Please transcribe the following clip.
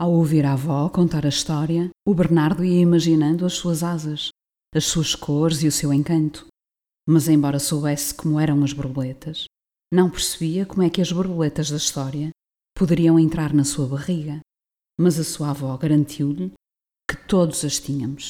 Ao ouvir a avó contar a história, o Bernardo ia imaginando as suas asas, as suas cores e o seu encanto. Mas, embora soubesse como eram as borboletas, não percebia como é que as borboletas da história poderiam entrar na sua barriga. Mas a sua avó garantiu-lhe que todos as tínhamos.